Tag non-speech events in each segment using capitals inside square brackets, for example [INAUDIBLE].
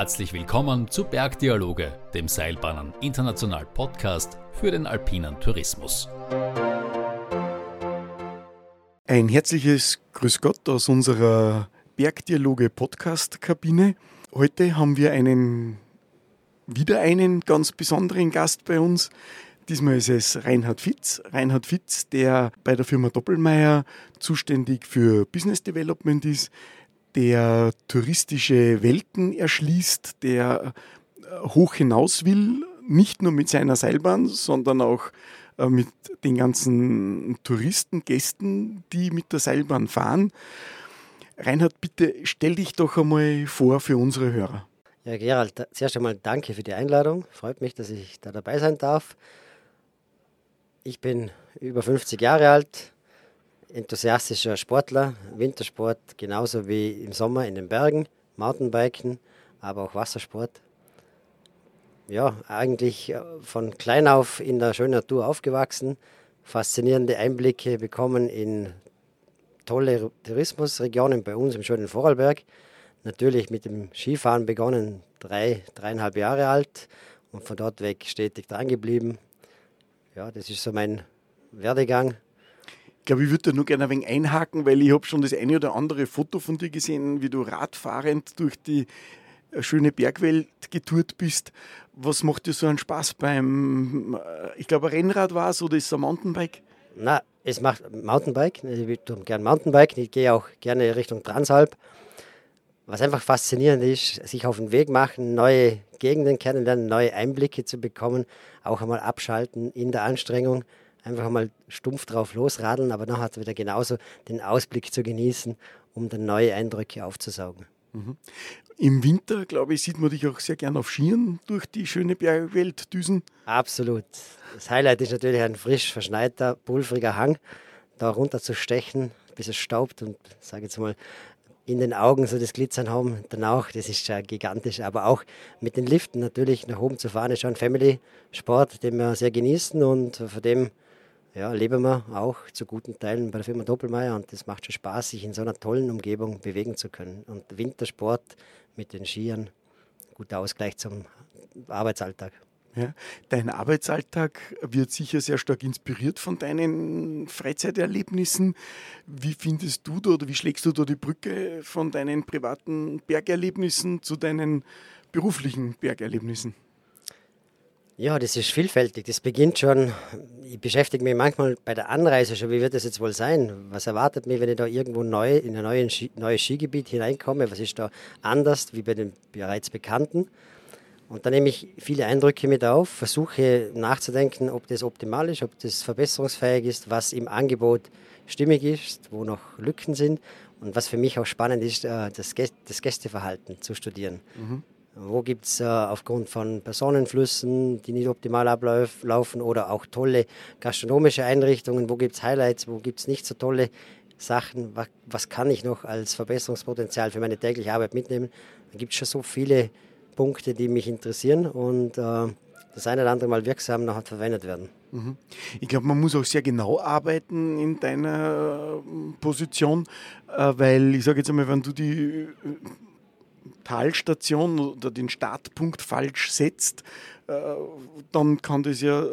Herzlich willkommen zu Bergdialoge, dem Seilbahnen International Podcast für den alpinen Tourismus. Ein herzliches Grüß Gott aus unserer Bergdialoge Podcast Kabine. Heute haben wir einen wieder einen ganz besonderen Gast bei uns. Diesmal ist es Reinhard Fitz. Reinhard Fitz, der bei der Firma Doppelmeier zuständig für Business Development ist, der touristische Welten erschließt, der äh, hoch hinaus will, nicht nur mit seiner Seilbahn, sondern auch äh, mit den ganzen Touristen, Gästen, die mit der Seilbahn fahren. Reinhard, bitte stell dich doch einmal vor für unsere Hörer. Ja, Gerald, zuerst einmal danke für die Einladung. Freut mich, dass ich da dabei sein darf. Ich bin über 50 Jahre alt, enthusiastischer Sportler, Wintersport genauso wie im Sommer in den Bergen, Mountainbiken, aber auch Wassersport. Ja, eigentlich äh, von klein auf in der schönen Natur aufgewachsen, faszinierende Einblicke bekommen in tolle Tourismusregionen bei uns im schönen Vorarlberg. Natürlich mit dem Skifahren begonnen, drei, dreieinhalb Jahre alt und von dort weg stetig dran geblieben. Ja, das ist so mein Werdegang glaube, ich würde da nur gerne ein wenig einhaken, weil ich habe schon das eine oder andere Foto von dir gesehen, wie du radfahrend durch die äh, schöne Bergwelt getourt bist. Was macht dir so einen Spaß beim, äh, ich glaube, Rennrad war es oder ist es ein Mountainbike? Na, es macht Mountainbike. Ich tue gerne Mountainbike. Ich gehe auch gerne Richtung Transalp. Was einfach faszinierend ist, sich auf den Weg machen, neue Gegenden kennenlernen, neue Einblicke zu bekommen, auch einmal abschalten in der Anstrengung einfach mal stumpf drauf losradeln, aber nachher wieder genauso den Ausblick zu genießen, um dann neue Eindrücke aufzusaugen. Mhm. Im Winter, glaube ich, sieht man dich auch sehr gern auf Skiern durch die schöne Bergwelt düsen. Absolut. Das Highlight ist natürlich ein frisch verschneiter, pulveriger Hang, da runter zu stechen, bis es staubt und, sage jetzt mal, in den Augen so das Glitzern haben, dann auch, das ist ja gigantisch. Aber auch mit den Liften natürlich nach oben zu fahren, ist schon ein Family-Sport, den wir sehr genießen und von dem ja, leben wir auch zu guten Teilen bei der Firma Doppelmeier und es macht schon Spaß, sich in so einer tollen Umgebung bewegen zu können. Und Wintersport mit den Skiern, guter Ausgleich zum Arbeitsalltag. Ja, dein Arbeitsalltag wird sicher sehr stark inspiriert von deinen Freizeiterlebnissen. Wie findest du da oder wie schlägst du da die Brücke von deinen privaten Bergerlebnissen zu deinen beruflichen Bergerlebnissen? Ja, das ist vielfältig. Das beginnt schon, ich beschäftige mich manchmal bei der Anreise schon, wie wird das jetzt wohl sein? Was erwartet mich, wenn ich da irgendwo neu in ein neues, Ski, Skigebiet hineinkomme? Was ist da anders wie bei den bereits Bekannten? Und dann nehme ich viele Eindrücke mit auf, versuche nachzudenken, ob das optimal ist, ob das verbesserungsfähig ist, was im Angebot stimmig ist, wo noch Lücken sind. Und was für mich auch spannend ist, äh, das, Gästeverhalten zu studieren. Mhm. Wo gibt es äh, aufgrund von Personenflüssen, die nicht optimal ablaufen oder auch tolle gastronomische Einrichtungen, wo gibt es Highlights, wo gibt es nicht so tolle Sachen, was, was, kann ich noch als Verbesserungspotenzial für meine tägliche Arbeit mitnehmen. Da gibt es schon so viele Punkte, die mich interessieren und äh, das eine oder andere Mal wirksam nachher verwendet werden. Mhm. Ich glaube, man muss auch sehr genau arbeiten in deiner äh, Position, äh, weil ich sage jetzt einmal, wenn du die Talstation oder den Startpunkt falsch setzt, äh, dann kann das ja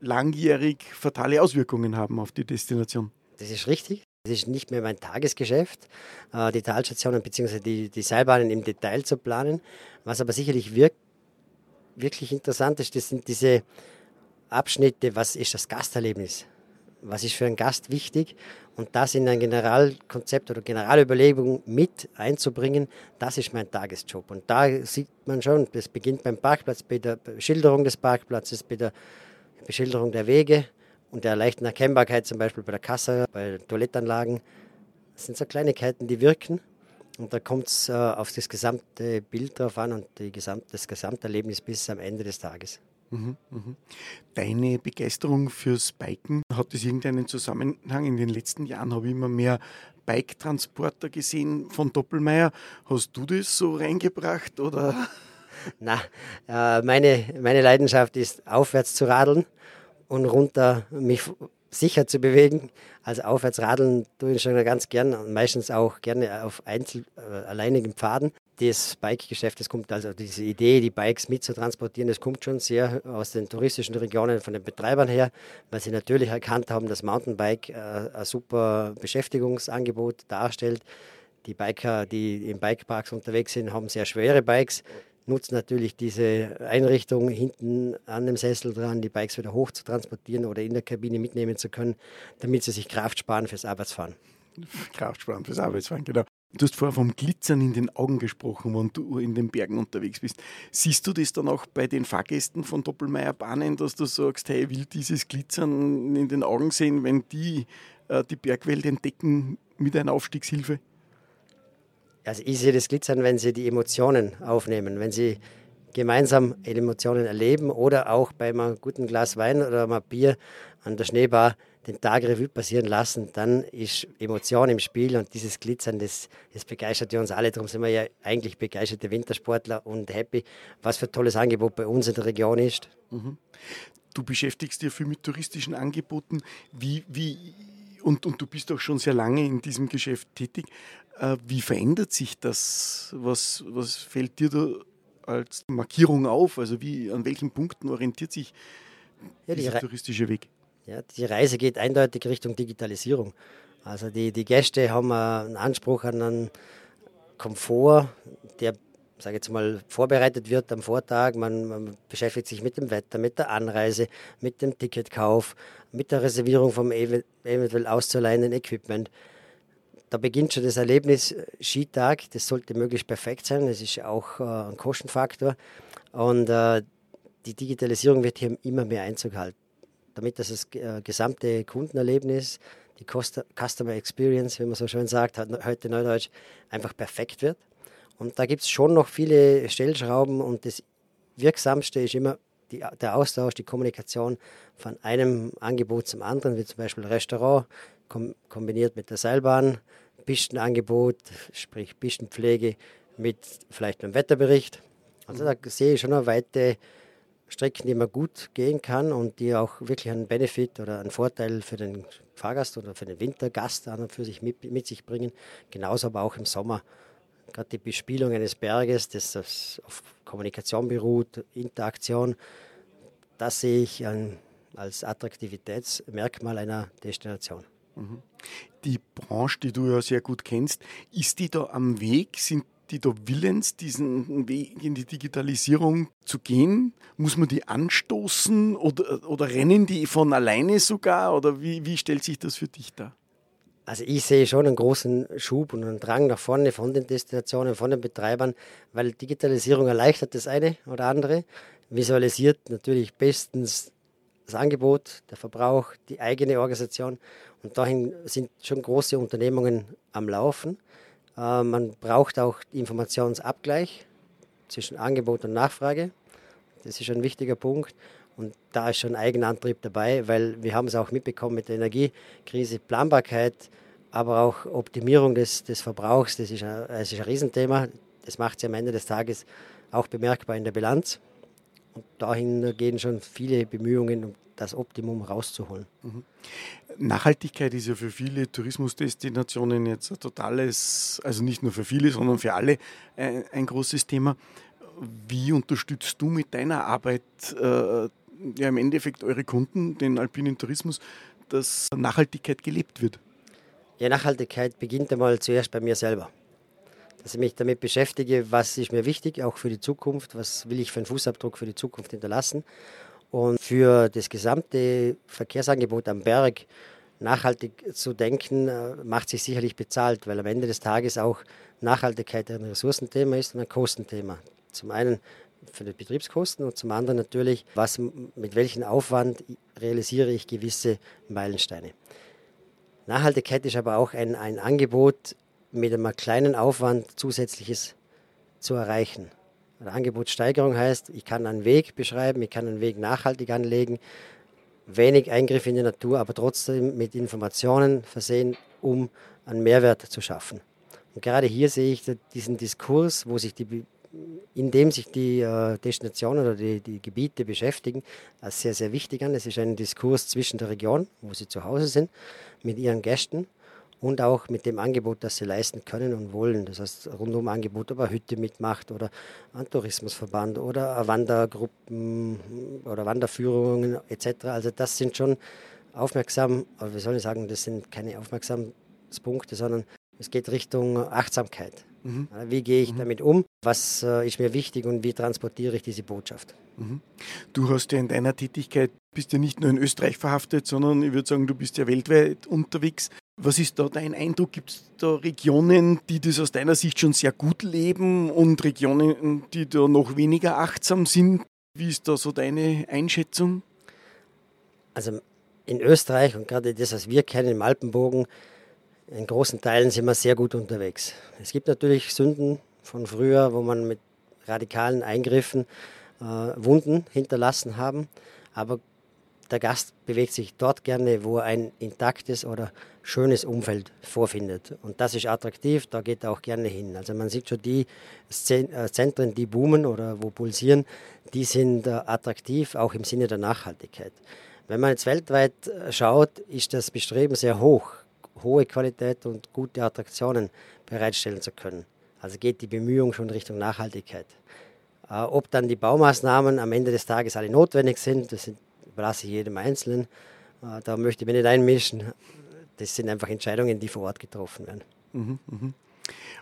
langjährig fatale Auswirkungen haben auf die Destination. Das ist richtig. Das ist nicht mehr mein Tagesgeschäft, äh, die Talstationen bzw. Die, die Seilbahnen im Detail zu planen. Was aber sicherlich wirk wirklich interessant ist, das sind diese Abschnitte, was ist das Gasterlebnis? Was ist für einen Gast wichtig? Und das in ein Generalkonzept oder Generalüberlegung mit einzubringen, das ist mein Tagesjob. Und da sieht man schon, das beginnt beim Parkplatz, bei der Beschilderung des Parkplatzes, bei der Beschilderung der Wege und der leichten Erkennbarkeit, zum Beispiel bei der Kasse, bei Toilettanlagen. Das sind so Kleinigkeiten, die wirken. Und da kommt es äh, auf das gesamte Bild drauf an und die gesamt, das Gesamterlebnis bis am Ende des Tages. Mhm, mhm. Deine Begeisterung fürs Biken, hat das irgendeinen Zusammenhang? In den letzten Jahren habe ich immer mehr Bike-Transporter gesehen von Doppelmeier. Hast du das so reingebracht oder? [LAUGHS] Na, äh, meine, meine Leidenschaft ist aufwärts zu radeln und runter mich sicher zu bewegen. Also Aufwärtsradeln tue ich schon ganz gern und meistens auch gerne auf einzel, äh, alleinigen Pfaden. Das Bike-Geschäft, das kommt also diese Idee, die Bikes mitzutransportieren, das kommt schon sehr aus den touristischen Regionen von den Betreibern her, weil sie natürlich erkannt haben, dass Mountainbike äh, ein super Beschäftigungsangebot darstellt. Die Biker, die im Bikeparks unterwegs sind, haben sehr schwere Bikes nutzen natürlich diese Einrichtung hinten an dem Sessel dran, die Bikes wieder hoch zu transportieren oder in der Kabine mitnehmen zu können, damit sie sich Kraft sparen fürs Arbeitsfahren. [LAUGHS] Kraft sparen fürs Arbeitsfahren, genau. Du hast vorher vom Glitzern in den Augen gesprochen, wenn du in den Bergen unterwegs bist. Siehst du das dann auch bei den Fahrgästen von Doppelmeier Bahnen, dass du sagst, hey, ich will dieses Glitzern in den Augen sehen, wenn die äh, die Bergwelt entdecken mit einer Aufstiegshilfe? Also ich sehe das Glitzern, wenn sie die Emotionen aufnehmen, wenn sie gemeinsam Emotionen erleben oder auch bei einem guten Glas Wein oder einem Bier an der Schneebar den Tag Revue passieren lassen, dann ist Emotion im Spiel und dieses Glitzern, das, das begeistert ja uns alle. Darum sind wir ja eigentlich begeisterte Wintersportler und happy, was für ein tolles Angebot bei uns in der Region ist. Mhm. Du beschäftigst dich viel mit touristischen Angeboten. Wie, wie, und, und du bist auch schon sehr lange in diesem Geschäft tätig. Äh, wie verändert sich das? Was, was fällt dir da als Markierung auf? Also wie, an welchen Punkten orientiert sich ja, dieser touristische Weg? Ja, die Reise geht eindeutig Richtung Digitalisierung. Also die, die Gäste haben einen Anspruch an einen Komfort, der sage jetzt mal, vorbereitet wird am Vortag. Man, man, beschäftigt sich mit dem Wetter, mit der Anreise, mit dem Ticketkauf, mit der Reservierung vom eventuell auszuleihenden Equipment. Da beginnt schon das Erlebnis äh, Skitag. Das sollte möglichst perfekt sein. Das ist auch äh, ein Kostenfaktor. Und äh, die Digitalisierung wird hier immer mehr Einzug halten, damit das, das äh, gesamte Kundenerlebnis, die Customer Experience, wie man so schön sagt, heute Neudeutsch, einfach perfekt wird. Und da gibt es schon noch viele Stellschrauben und das Wirksamste ist immer die, der Austausch, die Kommunikation von einem Angebot zum anderen, wie zum Beispiel Restaurant, kom kombiniert mit der Seilbahn, Pistenangebot, sprich Pistenpflege mit vielleicht einem Wetterbericht. Also da sehe ich schon noch weite Strecken, die man gut gehen kann und die auch wirklich einen Benefit oder einen Vorteil für den Fahrgast oder für den Wintergast an und für sich mit, mit sich bringen. Genauso aber auch im Sommer gerade die Bespielung eines Berges, das auf Kommunikation beruht, Interaktion, das sehe ich als Attraktivitätsmerkmal einer Destination. Mhm. Die Branche, die du ja sehr gut kennst, ist die da am Weg? Sind die da willens, diesen Weg in die Digitalisierung zu gehen? Muss man die anstoßen oder, oder rennen die von alleine sogar? Oder wie, wie stellt sich das für dich dar? Also ich sehe schon einen großen Schub und einen Drang nach vorne von den Destinationen, von den Betreibern, weil Digitalisierung erleichtert das eine oder andere, visualisiert natürlich bestens das Angebot, der Verbrauch, die eigene Organisation und dahin sind schon große Unternehmungen am Laufen. Äh, man braucht auch Informationsabgleich zwischen Angebot und Nachfrage. Das ist ein wichtiger Punkt. Und da ist schon Eigenantrieb dabei, weil wir haben es auch mitbekommen mit der Energiekrise, Planbarkeit, aber auch Optimierung des, des Verbrauchs, das ist, ein, das ist ein Riesenthema. Das macht sich am Ende des Tages auch bemerkbar in der Bilanz. Und dahin gehen schon viele Bemühungen, um das Optimum rauszuholen. Mhm. Nachhaltigkeit ist ja für viele Tourismusdestinationen jetzt ein totales, also nicht nur für viele, sondern für alle ein, ein großes Thema. Wie unterstützt du mit deiner Arbeit äh, ja im Endeffekt eure Kunden, den alpinen Tourismus, dass Nachhaltigkeit gelebt wird? Ja, Nachhaltigkeit beginnt einmal zuerst bei mir selber. Dass ich mich damit beschäftige, was ist mir wichtig, auch für die Zukunft, was will ich für einen Fußabdruck für die Zukunft hinterlassen. Und für das gesamte Verkehrsangebot am Berg nachhaltig zu denken, äh, macht sich sicherlich bezahlt, weil am Ende des Tages auch Nachhaltigkeit ein Ressourcenthema ist und ein Kostenthema. Zum einen für die Betriebskosten und zum anderen natürlich, was, mit welchem Aufwand realisiere ich gewisse Meilensteine. Nachhaltigkeit ist aber auch ein, ein Angebot mit einem kleinen Aufwand zusätzliches zu erreichen. Eine Angebotssteigerung heißt, ich kann einen Weg beschreiben, ich kann einen Weg nachhaltig anlegen, wenig Eingriff in die Natur, aber trotzdem mit Informationen versehen, um einen Mehrwert zu schaffen. Und gerade hier sehe ich diesen Diskurs, wo sich die in dem sich die äh, Destinationen oder die, die Gebiete beschäftigen, als sehr, sehr wichtig an. Es ist ein Diskurs zwischen der Region, wo sie zu Hause sind, mit ihren Gästen und auch mit dem Angebot, das sie leisten können und wollen. Das heißt, rundum Angebot, ob eine Hütte mitmacht oder ein Tourismusverband oder Wandergruppen oder Wanderführungen etc. Also das sind schon aufmerksam, oder wie soll ich sagen, das sind keine Aufmerksamspunkte, sondern es geht Richtung Achtsamkeit. Mhm. Wie gehe ich mhm. damit um? Was äh, ist mir wichtig und wie transportiere ich diese Botschaft? Mhm. Du hast ja in deiner Tätigkeit, bist ja nicht nur in Österreich verhaftet, sondern ich würde sagen, du bist ja weltweit unterwegs. Was ist da dein Eindruck? Gibt es da Regionen, die das aus deiner Sicht schon sehr gut leben und Regionen, die da noch weniger achtsam sind? Wie ist da so deine Einschätzung? Also in Österreich und gerade das, was wir kennen im Alpenbogen, in großen Teilen sind wir sehr gut unterwegs. Es gibt natürlich Sünden von früher, wo man mit radikalen Eingriffen äh, Wunden hinterlassen haben, aber der Gast bewegt sich dort gerne, wo ein intaktes oder schönes Umfeld vorfindet. Und das ist attraktiv, da geht er auch gerne hin. Also man sieht schon die äh, Zentren, die boomen oder wo pulsieren, die sind äh, attraktiv, auch im Sinne der Nachhaltigkeit. Wenn man jetzt weltweit äh, schaut, ist das Bestreben sehr hoch, hohe Qualität und gute Attraktionen bereitstellen zu können. Also geht die Bemühung schon Richtung Nachhaltigkeit. Ob dann die Baumaßnahmen am Ende des Tages alle notwendig sind, das überlasse ich jedem Einzelnen. Da möchte ich mich nicht einmischen. Das sind einfach Entscheidungen, die vor Ort getroffen werden. Mhm, mh.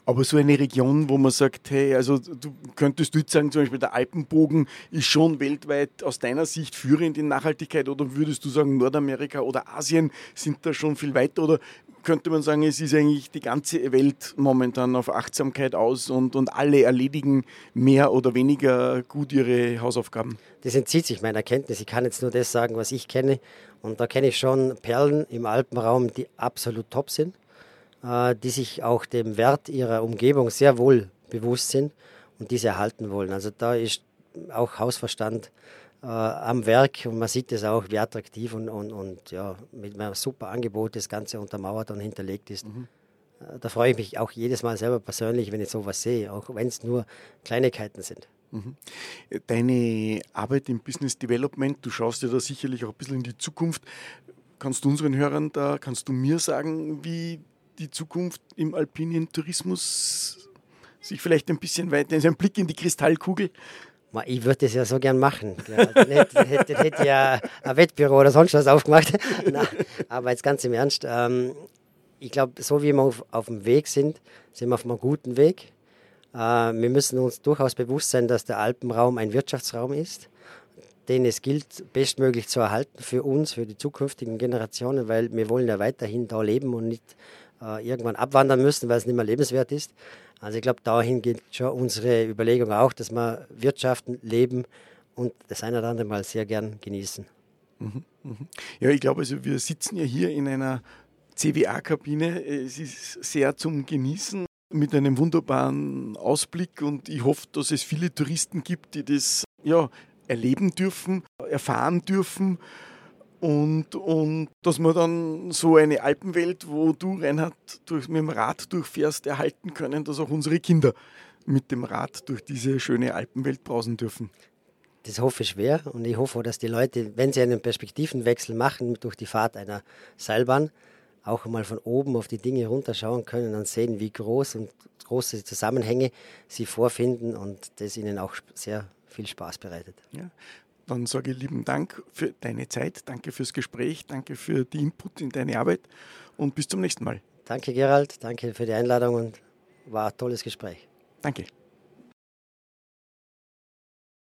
Aber so eine Region, wo man sagt, hey, also du könntest du jetzt sagen, zum Beispiel der Alpenbogen ist schon weltweit aus deiner Sicht führend in Nachhaltigkeit oder würdest du sagen, Nordamerika oder Asien sind da schon viel weiter oder könnte man sagen, es ist eigentlich die ganze Welt momentan auf Achtsamkeit aus und, und alle erledigen mehr oder weniger gut ihre Hausaufgaben? Das entzieht sich meiner Kenntnis. Ich kann jetzt nur das sagen, was ich kenne. Und da kenne ich schon Perlen im Alpenraum, die absolut top sind. Äh, die sich auch dem Wert ihrer Umgebung sehr wohl bewusst sind und diese erhalten wollen. Also da ist auch Hausverstand äh, am Werk und man sieht es auch, wie attraktiv und, und, und ja, mit einem super Angebot das Ganze untermauert und hinterlegt ist. Mhm. Äh, da freue ich mich auch jedes Mal selber persönlich, wenn ich sowas sehe, auch wenn es nur Kleinigkeiten sind. Mhm. Deine Arbeit im Business Development, du schaust ja da sicherlich auch ein bisschen in die Zukunft. Kannst du unseren Hörern da, kannst du mir sagen, wie die Zukunft im alpinen Tourismus sich vielleicht ein bisschen weiter, also ein Blick in die Kristallkugel? Ich würde das ja so gern machen. Dann hätte, hätte, hätte ja ein Wettbüro oder sonst was aufgemacht. [LAUGHS] Nein, aber jetzt ganz im Ernst. Ähm, ich glaube, so wie wir auf, auf dem Weg sind, sind wir auf einem guten Weg. Äh, wir müssen uns durchaus bewusst sein, dass der Alpenraum ein Wirtschaftsraum ist, den es gilt, bestmöglich zu erhalten für uns, für die zukünftigen Generationen, weil wir wollen ja weiterhin da leben und nicht äh, irgendwann abwandern müssen, weil es nicht mehr lebenswert ist. Also ich glaube, dahin geht schon unsere Überlegung auch, dass wir wirtschaften, leben und das eine oder andere mal sehr gern genießen. Mhm, mhm. Ja, ich glaube, also wir sitzen ja hier in einer CWA-Kabine. Es ist sehr zum Genießen mit einem wunderbaren Ausblick und ich hoffe, dass es viele Touristen gibt, die das ja, erleben dürfen, erfahren dürfen und, und dass man dann so eine Alpenwelt, wo du, Reinhard, durch, mit dem Rad durchfährst, erhalten können, dass auch unsere Kinder mit dem Rad durch diese schöne Alpenwelt brausen dürfen. Das hoffe ich schwer und ich hoffe, dass die Leute, wenn sie einen Perspektivenwechsel machen durch die Fahrt einer Seilbahn, auch mal von oben auf die Dinge runterschauen können und sehen, wie groß und große Zusammenhänge sie vorfinden und das ihnen auch sehr viel Spaß bereitet. Ja. Dann sage ich lieben Dank für deine Zeit, danke fürs Gespräch, danke für die Input in deine Arbeit und bis zum nächsten Mal. Danke Gerald, danke für die Einladung und war ein tolles Gespräch. Danke.